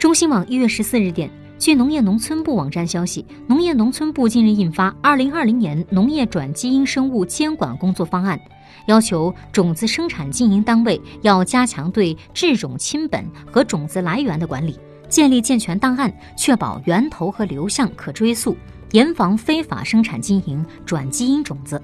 中新网一月十四日电据农业农村部网站消息农业农村部近日印发二零二零年农业转基因生物监管工作方案要求种子生产经营单位要加强对制种亲本和种子来源的管理建立健全档案确保源头和流向可追溯严防非法生产经营转基因种子。